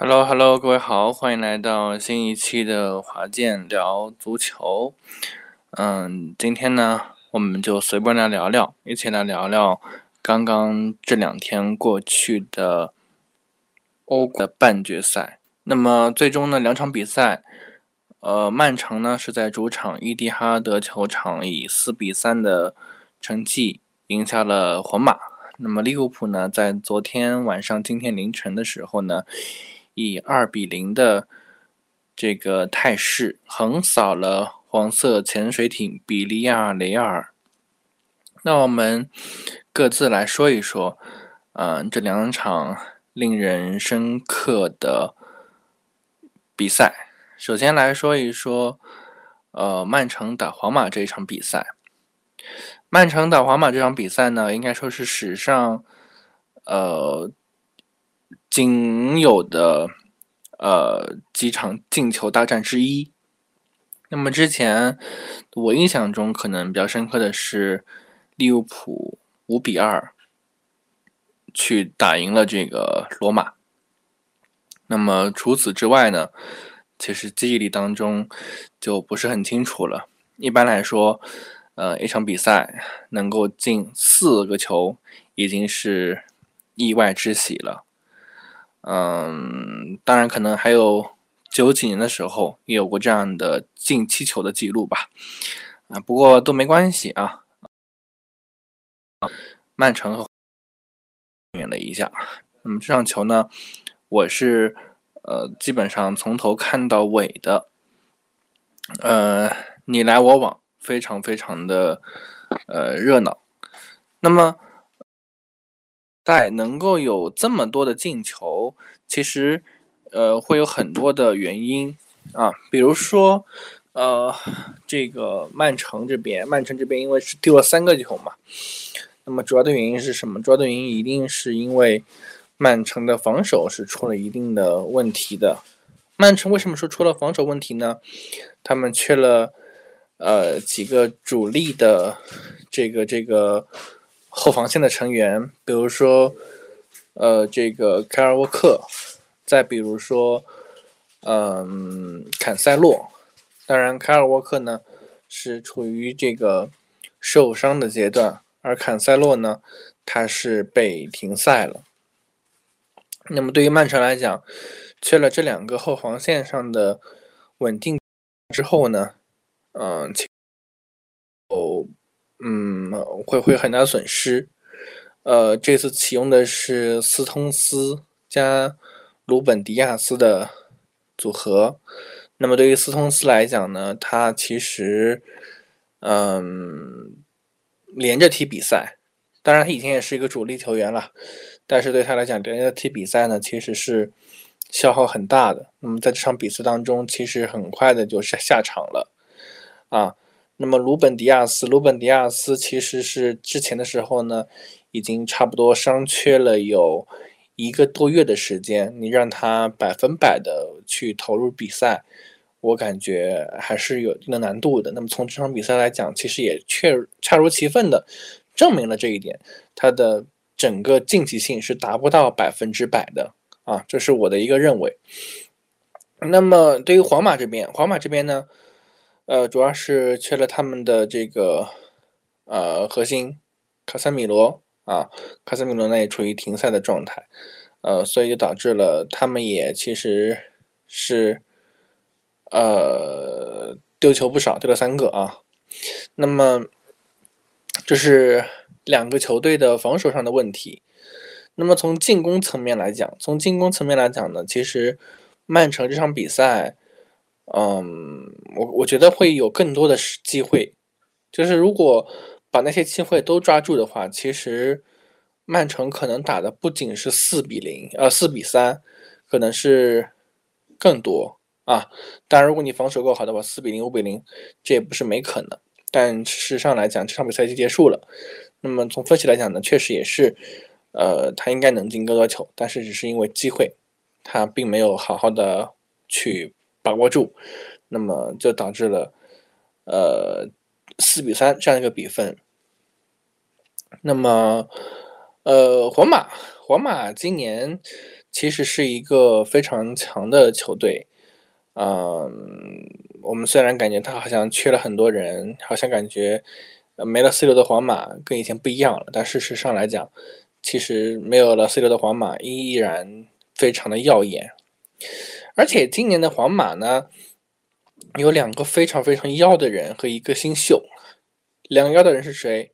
Hello，Hello，各位好，欢迎来到新一期的华健聊足球。嗯，今天呢，我们就随便来聊聊，一起来聊聊刚刚这两天过去的欧冠半决赛。那么最终呢，两场比赛，呃，曼城呢是在主场伊蒂哈德球场以四比三的成绩赢下了皇马。那么利物浦呢，在昨天晚上、今天凌晨的时候呢。以二比零的这个态势横扫了黄色潜水艇比利亚雷尔。那我们各自来说一说，嗯，这两场令人深刻的比赛。首先来说一说，呃，曼城打皇马这一场比赛。曼城打皇马这场比赛呢，应该说是史上，呃。仅有的呃几场进球大战之一。那么之前我印象中可能比较深刻的是利物浦五比二去打赢了这个罗马。那么除此之外呢，其实记忆力当中就不是很清楚了。一般来说，呃，一场比赛能够进四个球已经是意外之喜了。嗯，当然可能还有九几年的时候也有过这样的进七球的记录吧，啊，不过都没关系啊。曼城和远了一下，那么这场球呢，我是呃基本上从头看到尾的，呃你来我往，非常非常的呃热闹。那么。在能够有这么多的进球，其实，呃，会有很多的原因啊，比如说，呃，这个曼城这边，曼城这边因为是丢了三个球嘛，那么主要的原因是什么？主要的原因一定是因为曼城的防守是出了一定的问题的。曼城为什么说出了防守问题呢？他们缺了呃几个主力的这个这个。后防线的成员，比如说，呃，这个凯尔沃克，再比如说，嗯，坎塞洛。当然，凯尔沃克呢是处于这个受伤的阶段，而坎塞洛呢，他是被停赛了。那么，对于曼城来讲，缺了这两个后防线上的稳定之后呢，嗯，哦。嗯，会会很大损失。呃，这次启用的是斯通斯加鲁本迪亚斯的组合。那么对于斯通斯来讲呢，他其实嗯连着踢比赛，当然他以前也是一个主力球员了，但是对他来讲连着踢比赛呢，其实是消耗很大的。那么在这场比赛当中，其实很快的就下下场了啊。那么鲁本迪亚斯，鲁本迪亚斯其实是之前的时候呢，已经差不多伤缺了有一个多月的时间。你让他百分百的去投入比赛，我感觉还是有一定的难度的。那么从这场比赛来讲，其实也确恰如其分的证明了这一点，他的整个竞技性是达不到百分之百的啊，这是我的一个认为。那么对于皇马这边，皇马这边呢？呃，主要是缺了他们的这个呃核心卡塞米罗啊，卡塞米罗呢也处于停赛的状态，呃，所以就导致了他们也其实是呃丢球不少，丢了三个啊。那么这是两个球队的防守上的问题。那么从进攻层面来讲，从进攻层面来讲呢，其实曼城这场比赛。嗯，我我觉得会有更多的机会，就是如果把那些机会都抓住的话，其实曼城可能打的不仅是四比零，呃，四比三，可能是更多啊。当然，如果你防守够好的话，四比零、五比零，这也不是没可能。但事实上来讲，这场比赛就结束了。那么从分析来讲呢，确实也是，呃，他应该能进更多球，但是只是因为机会，他并没有好好的去。把握住，那么就导致了，呃，四比三这样一个比分。那么，呃，皇马，皇马今年其实是一个非常强的球队。嗯，我们虽然感觉他好像缺了很多人，好像感觉没了 C 罗的皇马跟以前不一样了，但事实上来讲，其实没有了 C 罗的皇马依然非常的耀眼。而且今年的皇马呢，有两个非常非常妖的人和一个新秀。两个妖的人是谁？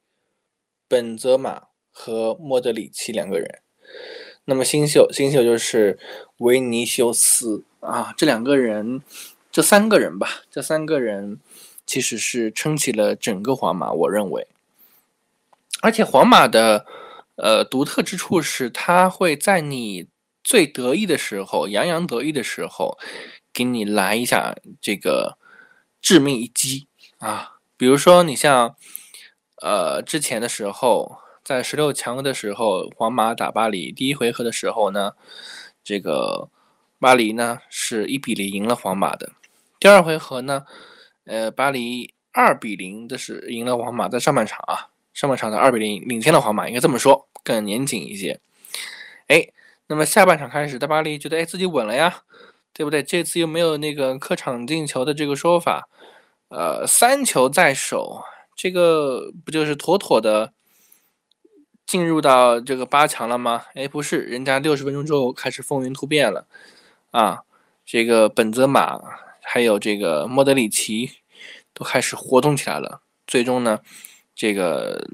本泽马和莫德里奇两个人。那么新秀，新秀就是维尼修斯啊。这两个人，这三个人吧，这三个人其实是撑起了整个皇马。我认为，而且皇马的呃独特之处是，他会在你最得意的时候，洋洋得意的时候，给你来一下这个致命一击啊。比如说，你像，呃，之前的时候，在十六强的时候，皇马打巴黎，第一回合的时候呢，这个巴黎呢是一比零赢了皇马的。第二回合呢，呃，巴黎二比零的是赢了皇马，在上半场啊，上半场的二比零领先了皇马，应该这么说更严谨一些。哎，那么下半场开始，大巴黎觉得哎自己稳了呀，对不对？这次又没有那个客场进球的这个说法。呃，三球在手，这个不就是妥妥的进入到这个八强了吗？哎，不是，人家六十分钟之后开始风云突变了啊！这个本泽马还有这个莫德里奇都开始活动起来了。最终呢，这个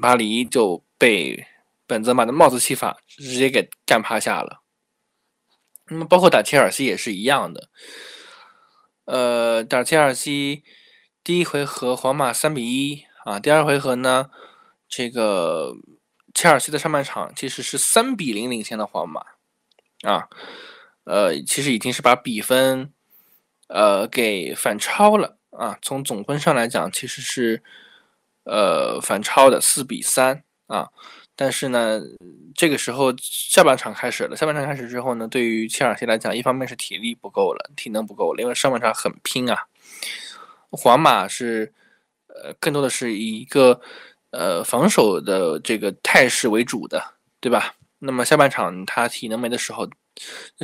巴黎就被本泽马的帽子戏法直接给干趴下了。那么，包括打切尔西也是一样的。呃，打切尔西，第一回合皇马三比一啊，第二回合呢，这个切尔西的上半场其实是三比零领先的皇马啊，呃，其实已经是把比分呃给反超了啊，从总分上来讲其实是呃反超的四比三啊。但是呢，这个时候下半场开始了。下半场开始之后呢，对于切尔西来讲，一方面是体力不够了，体能不够了，因为上半场很拼啊。皇马是，呃，更多的是以一个呃防守的这个态势为主的，对吧？那么下半场他体能没的时候，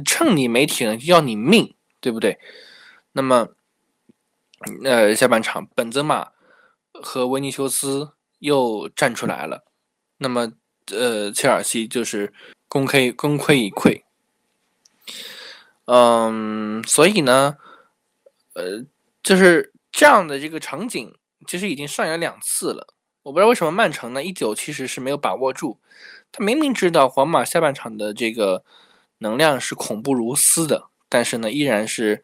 趁你没体能要你命，对不对？那么，呃，下半场本泽马和维尼修斯又站出来了，那么。呃，切尔西就是功亏功亏一篑，嗯，所以呢，呃，就是这样的这个场景，其实已经上演两次了。我不知道为什么曼城呢，一九其实是没有把握住，他明明知道皇马下半场的这个能量是恐怖如斯的，但是呢，依然是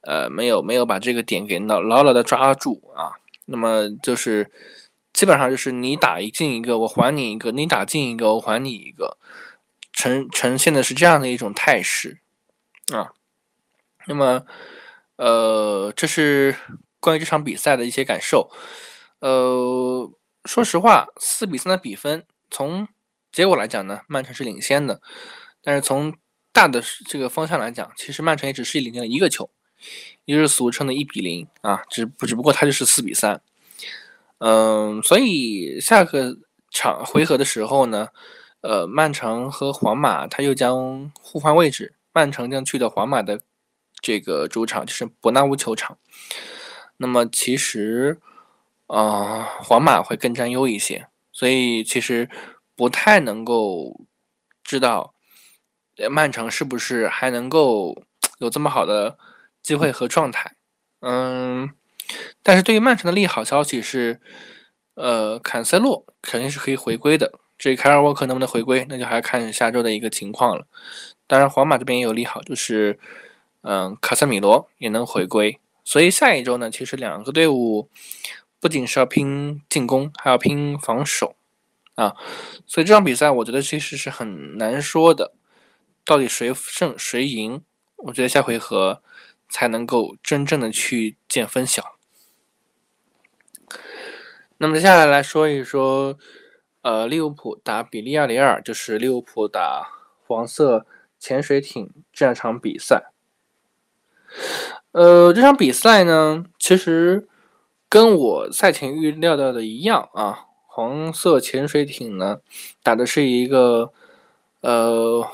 呃没有没有把这个点给牢牢的抓住啊。那么就是。基本上就是你打一进一个，我还你一个；你打进一个，我还你一个，呈呈现的是这样的一种态势啊。那么，呃，这是关于这场比赛的一些感受。呃，说实话，四比三的比分，从结果来讲呢，曼城是领先的。但是从大的这个方向来讲，其实曼城也只是领先了一个球，也就是俗称的一比零啊，只不只不过它就是四比三。嗯，所以下个场回合的时候呢，呃，曼城和皇马他又将互换位置，曼城将去到皇马的这个主场，就是伯纳乌球场。那么其实，啊，皇马会更占优一些，所以其实不太能够知道曼城是不是还能够有这么好的机会和状态。嗯。但是对于曼城的利好消息是，呃，坎塞洛肯定是可以回归的。至于凯尔沃克能不能回归，那就还要看下周的一个情况了。当然，皇马这边也有利好，就是，嗯，卡塞米罗也能回归。所以下一周呢，其实两个队伍不仅是要拼进攻，还要拼防守啊。所以这场比赛，我觉得其实是很难说的，到底谁胜谁赢？我觉得下回合才能够真正的去见分晓。那么接下来来说一说，呃，利物浦打比利亚雷尔，就是利物浦打黄色潜水艇这场比赛。呃，这场比赛呢，其实跟我赛前预料到的一样啊，黄色潜水艇呢打的是一个呃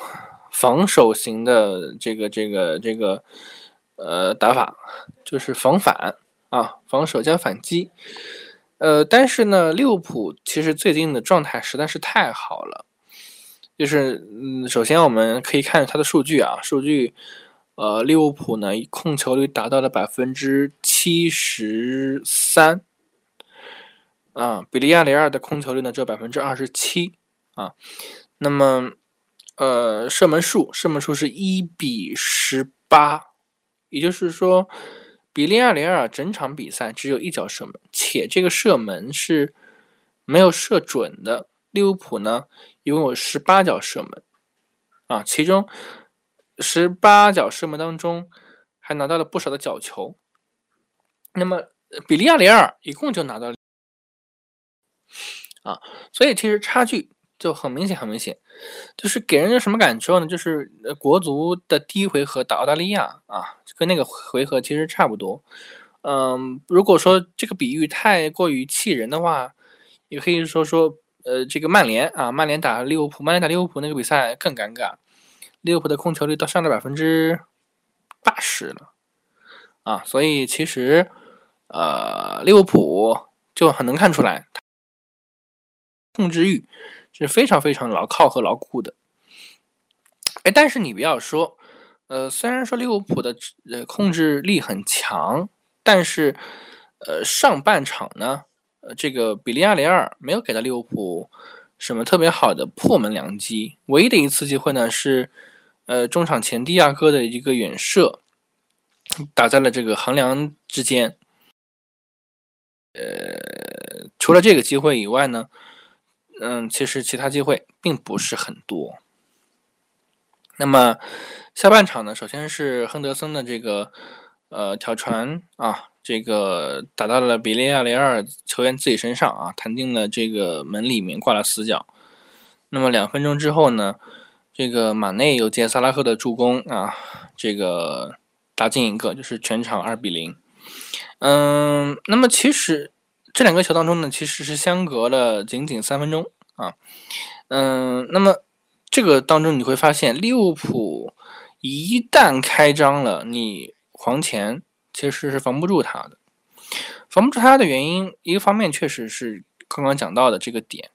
防守型的这个这个这个呃打法，就是防反啊，防守加反击。呃，但是呢，利物浦其实最近的状态实在是太好了。就是嗯，首先我们可以看它的数据啊，数据，呃，利物浦呢控球率达到了百分之七十三，啊，比利亚雷尔的控球率呢只有百分之二十七啊。那么，呃，射门数，射门数是一比十八，也就是说。比利亚雷尔整场比赛只有一脚射门，且这个射门是没有射准的。利物浦呢，一共有十八脚射门，啊，其中十八脚射门当中还拿到了不少的角球。那么比利亚雷尔一共就拿到，啊，所以其实差距。就很明显，很明显，就是给人家什么感受呢？就是国足的第一回合打澳大利亚啊，跟那个回合其实差不多。嗯，如果说这个比喻太过于气人的话，也可以说说，呃，这个曼联啊，曼联打利物浦，曼联打利物浦那个比赛更尴尬，利物浦的控球率到上了百分之八十了啊，所以其实，呃，利物浦就很能看出来控制欲。是非常非常牢靠和牢固的，哎，但是你不要说，呃，虽然说利物浦的呃控制力很强，但是，呃，上半场呢，呃，这个比利亚雷尔没有给到利物浦什么特别好的破门良机，唯一的一次机会呢是，呃，中场前蒂亚戈的一个远射，打在了这个横梁之间，呃，除了这个机会以外呢。嗯，其实其他机会并不是很多。那么下半场呢，首先是亨德森的这个呃挑传啊，这个打到了比利亚雷尔球员自己身上啊，弹进了这个门里面，挂了死角。那么两分钟之后呢，这个马内又接萨拉赫的助攻啊，这个打进一个，就是全场二比零。嗯，那么其实。这两个球当中呢，其实是相隔了仅仅三分钟啊，嗯，那么这个当中你会发现，利物浦一旦开张了，你黄前其实是防不住他的，防不住他的原因，一个方面确实是刚刚讲到的这个点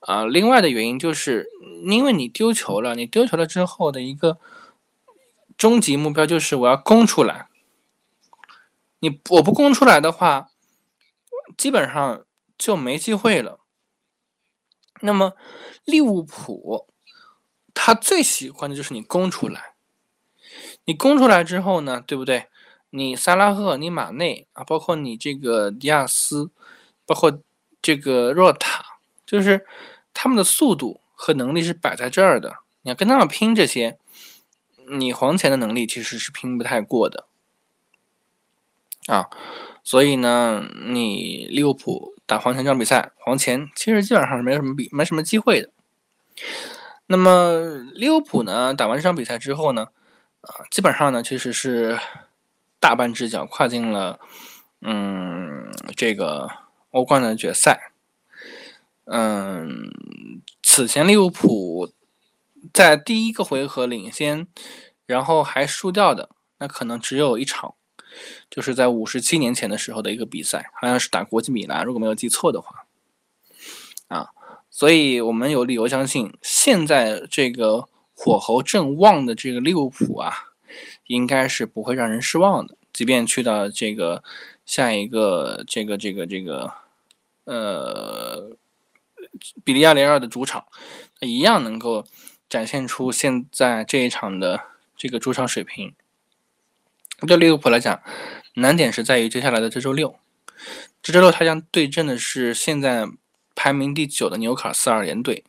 啊，另外的原因就是因为你丢球了，你丢球了之后的一个终极目标就是我要攻出来，你我不攻出来的话。基本上就没机会了。那么利物浦他最喜欢的就是你攻出来，你攻出来之后呢，对不对？你萨拉赫、你马内啊，包括你这个迪亚斯，包括这个若塔，就是他们的速度和能力是摆在这儿的。你要跟他们拼这些，你黄钱的能力其实是拼不太过的啊。所以呢，你利物浦打黄前这场比赛，黄前其实基本上是没什么比没什么机会的。那么利物浦呢，打完这场比赛之后呢，啊，基本上呢其实是大半只脚跨进了，嗯，这个欧冠的决赛。嗯，此前利物浦在第一个回合领先，然后还输掉的，那可能只有一场。就是在五十七年前的时候的一个比赛，好像是打国际米兰，如果没有记错的话，啊，所以我们有理由相信，现在这个火候正旺的这个利物浦啊，应该是不会让人失望的。即便去到这个下一个这个这个这个呃比利亚雷尔的主场，一样能够展现出现在这一场的这个主场水平。对利物浦来讲，难点是在于接下来的这周六，这周六他将对阵的是现在排名第九的纽卡斯尔联队。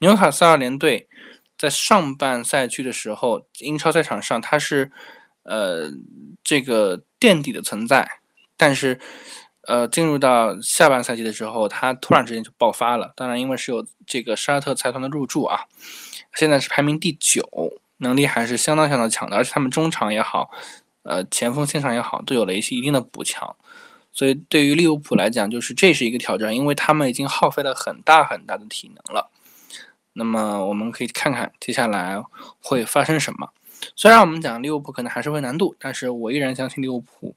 纽卡斯尔联队在上半赛区的时候，英超赛场上他是呃这个垫底的存在，但是呃进入到下半赛季的时候，他突然之间就爆发了。当然，因为是有这个沙特财团的入驻啊，现在是排名第九，能力还是相当相当强的，而且他们中场也好。呃，前锋线上也好，都有了一些一定的补强，所以对于利物浦来讲，就是这是一个挑战，因为他们已经耗费了很大很大的体能了。那么我们可以看看接下来会发生什么。虽然我们讲利物浦可能还是会难度，但是我依然相信利物浦，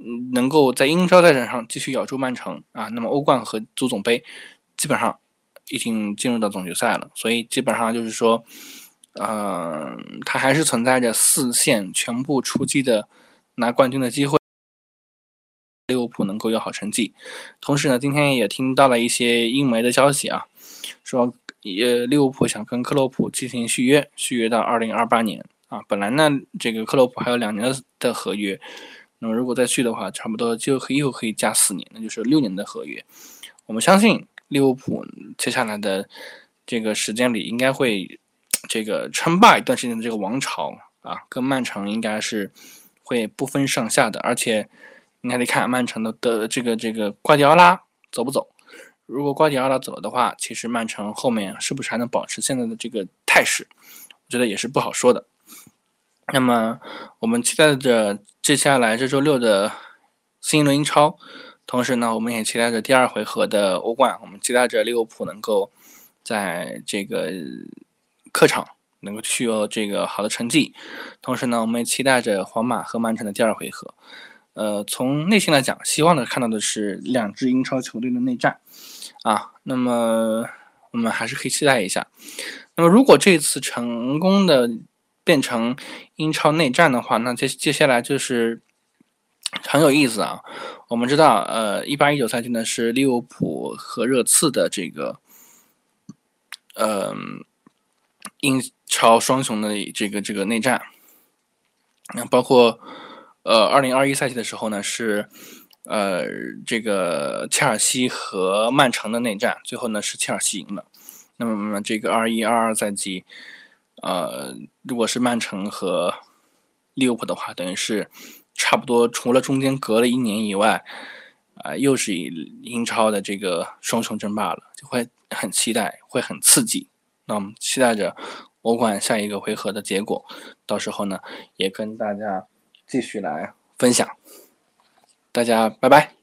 嗯，能够在英超赛场上继续咬住曼城啊。那么欧冠和足总杯基本上已经进入到总决赛了，所以基本上就是说，嗯，它还是存在着四线全部出击的拿冠军的机会。利物浦能够有好成绩，同时呢，今天也听到了一些英媒的消息啊，说也利物浦想跟克洛普进行续约，续约到二零二八年啊。本来呢，这个克洛普还有两年的合约，那么如果再续的话，差不多就可以又可以加四年，那就是六年的合约。我们相信利物浦接下来的这个时间里，应该会这个称霸一段时间的这个王朝啊，跟曼城应该是会不分上下的，而且。你还得看曼城的的这个这个瓜迪奥拉走不走。如果瓜迪奥拉走了的话，其实曼城后面是不是还能保持现在的这个态势，我觉得也是不好说的。那么我们期待着接下来这周六的新一轮英超，同时呢，我们也期待着第二回合的欧冠。我们期待着利物浦能够在这个客场能够取得这个好的成绩，同时呢，我们也期待着皇马和曼城的第二回合。呃，从内心来讲，希望的看到的是两支英超球队的内战，啊，那么我们还是可以期待一下。那么如果这次成功的变成英超内战的话，那接接下来就是很有意思啊。我们知道，呃，一八一九赛季呢是利物浦和热刺的这个，呃，英超双雄的这个这个内战，那包括。呃，二零二一赛季的时候呢，是呃这个切尔西和曼城的内战，最后呢是切尔西赢了。那么这个二一二二赛季，呃，如果是曼城和利物浦的话，等于是差不多，除了中间隔了一年以外，啊，又是以英超的这个双雄争霸了，就会很期待，会很刺激。那我们期待着欧冠下一个回合的结果，到时候呢，也跟大家。继续来分享，大家拜拜。